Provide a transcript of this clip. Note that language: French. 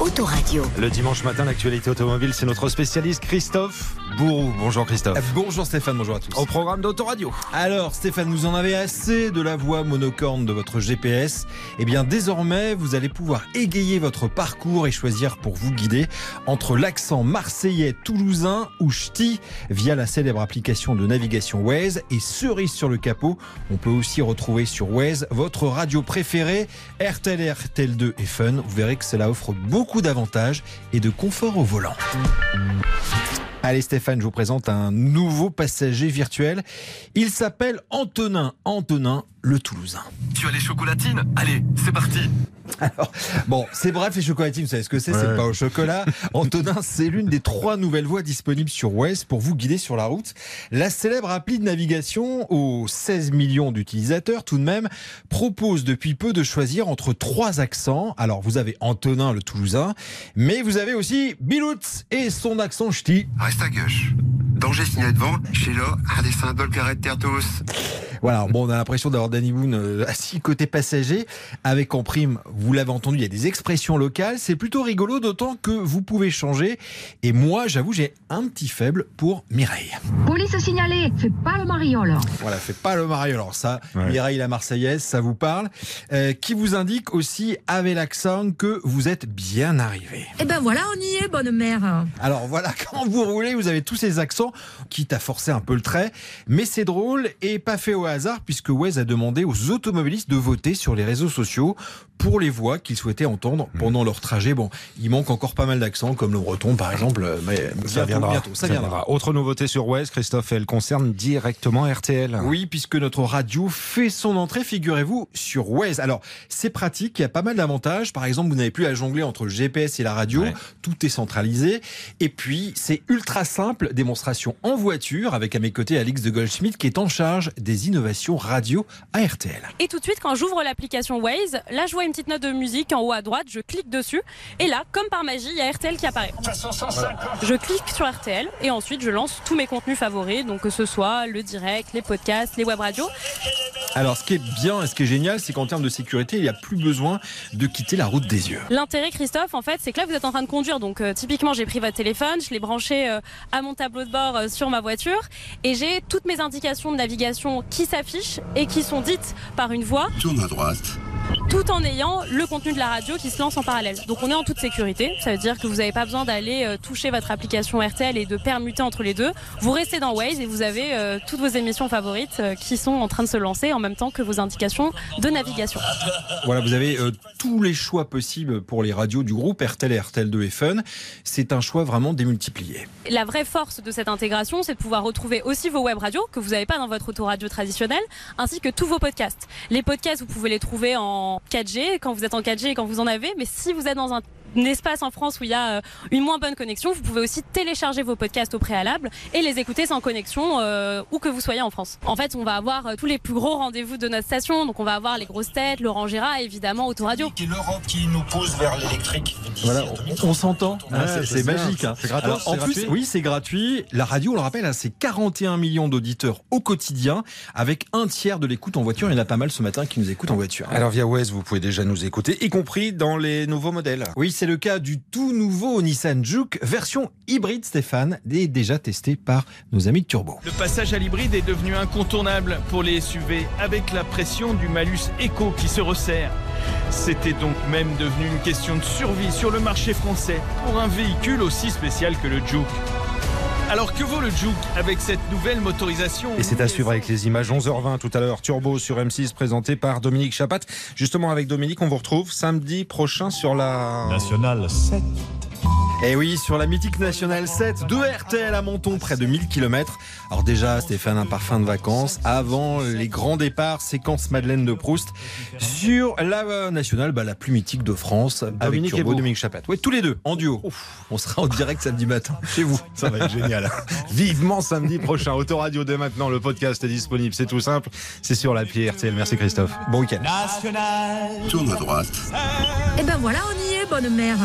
Autoradio. Le dimanche matin, l'actualité automobile, c'est notre spécialiste Christophe Bourou. Bonjour Christophe. Bonjour Stéphane, bonjour à tous. Au programme d'Autoradio. Alors Stéphane, vous en avez assez de la voix monocorde de votre GPS. Eh bien désormais, vous allez pouvoir égayer votre parcours et choisir pour vous guider entre l'accent marseillais, toulousain ou ch'ti via la célèbre application de navigation Waze et cerise sur le capot. On peut aussi retrouver sur Waze votre radio préférée, RTL, RTL2 et Fun. Vous verrez que cela offre beaucoup d'avantages et de confort au volant. Allez Stéphane, je vous présente un nouveau passager virtuel. Il s'appelle Antonin. Antonin, le Toulousain. Tu as les chocolatines? Allez, c'est parti Alors, bon, c'est bref, les chocolatines, vous savez ce que c'est, c'est pas au chocolat. Antonin, c'est l'une des trois nouvelles voies disponibles sur Waze pour vous guider sur la route. La célèbre appli de navigation aux 16 millions d'utilisateurs tout de même propose depuis peu de choisir entre trois accents. Alors, vous avez Antonin, le Toulousain, mais vous avez aussi Bilout et son accent ch'ti. Reste à gauche. Danger signalé devant. Chez là, à des symboles carrés de Tertos. Voilà, bon, on a l'impression d'avoir Danny Boone euh, assis côté passager, avec en prime, vous l'avez entendu, il y a des expressions locales. C'est plutôt rigolo, d'autant que vous pouvez changer. Et moi, j'avoue, j'ai un petit faible pour Mireille. Police signalée, fais pas le mariole. Voilà, fait pas le mariole. Alors ça, Mireille la Marseillaise, ça vous parle. Euh, qui vous indique aussi, avec l'accent, que vous êtes bien arrivé. Eh ben voilà, on y est, bonne mère. Alors voilà, quand vous roulez, vous avez tous ces accents, quitte à forcer un peu le trait. Mais c'est drôle et pas fait au hasard, puisque Waze a demandé aux automobilistes de voter sur les réseaux sociaux pour les voix qu'ils souhaitaient entendre pendant leur trajet. Bon, il manque encore pas mal d'accents, comme le breton par exemple, mais Ça viendra. bientôt, ça viendra. Autre nouveauté sur Waze, Christophe, elle concerne directement RTL. Oui, puisque notre radio fait son entrée, figurez-vous, sur Waze. Alors, c'est pratique, il y a pas mal d'avantages. Par exemple, vous n'avez plus à jongler entre le GPS et la radio, Ouais. tout est centralisé. Et puis, c'est ultra simple, démonstration en voiture, avec à mes côtés Alix de Goldschmidt, qui est en charge des innovations radio à RTL. Et tout de suite, quand j'ouvre l'application Waze, là, je vois une petite note de musique en haut à droite, je clique dessus, et là, comme par magie, il y a RTL qui apparaît. Je clique sur RTL, et ensuite, je lance tous mes contenus favoris, donc que ce soit le direct, les podcasts, les web radios. Alors, ce qui est bien et ce qui est génial, c'est qu'en termes de sécurité, il n'y a plus besoin de quitter la route des yeux. L'intérêt, Christophe, en fait, c'est que là, vous êtes en train de conduire, donc euh, typiquement, j'ai pris votre téléphone, je l'ai branché euh, à mon tableau de bord euh, sur ma voiture, et j'ai toutes mes indications de navigation qui s'affichent et qui sont dites par une voix. Tourne à droite. Tout en ayant le contenu de la radio qui se lance en parallèle. Donc on est en toute sécurité, ça veut dire que vous n'avez pas besoin d'aller euh, toucher votre application RTL et de permuter entre les deux. Vous restez dans Waze et vous avez euh, toutes vos émissions favorites euh, qui sont en train de se lancer en même temps que vos indications de navigation. Voilà, vous avez euh, tous les choix possibles pour les radios du groupe RTL et RTL2 et Fun. C'est un choix vraiment démultiplié. La vraie force de cette intégration, c'est de pouvoir retrouver aussi vos web radios que vous n'avez pas dans votre autoradio traditionnelle, ainsi que tous vos podcasts. Les podcasts, vous pouvez les trouver en 4G quand vous êtes en 4G et quand vous en avez, mais si vous êtes dans un espace en France où il y a euh, une moins bonne connexion, vous pouvez aussi télécharger vos podcasts au préalable et les écouter sans connexion euh, où que vous soyez en France. En fait, on va avoir euh, tous les plus gros rendez-vous de notre station, donc on va avoir les grosses têtes, Laurent Gérard et évidemment Autoradio. C'est l'Europe qui nous pousse vers l'électrique. Voilà, on, 2030. on s'entend. Ouais, Hein, c'est c'est c'est bien. magique. hein. C'est Alors, en plus, gratuit oui, c'est gratuit. La radio, on le rappelle, hein, c'est 41 millions d'auditeurs au quotidien, avec un tiers de l'écoute en voiture. Il y en a pas mal ce matin qui nous écoutent en voiture. Alors via Waze, vous pouvez déjà nous écouter, y compris dans les nouveaux modèles. Oui, c'est le cas du tout nouveau Nissan Juke, version hybride, Stéphane, déjà testé par nos amis de Turbo. Le passage à l'hybride est devenu incontournable pour les SUV avec la pression du malus éco qui se resserre. C'était donc même devenu une question de survie sur le marché français pour un véhicule aussi spécial que le Juke. Alors que vaut le Juke avec cette nouvelle motorisation Et c'est à suivre avec les images 11h20 tout à l'heure. Turbo sur M6 présenté par Dominique Chapat. Justement avec Dominique, on vous retrouve samedi prochain sur la... National 7. Et Eh oui, sur la mythique Nationale 7 de RTL à Menton, près de 1000 km. Alors déjà, Stéphane, un parfum de vacances. Avant les grands départs, séquence Madeleine de Proust. Sur la euh, Nationale, bah, la plus mythique de France, avec Dominique et Turbo, vous. Dominique Chapat. Oui, tous les deux, en duo. On sera en direct samedi matin, chez vous. Ça va être génial. Vivement samedi prochain. Autoradio dès maintenant. Le podcast est disponible. C'est tout simple. C'est sur l'appli RTL. Merci Christophe. Bon week-end. National. Tourne à droite. Eh ben voilà, on y est, bonne mère.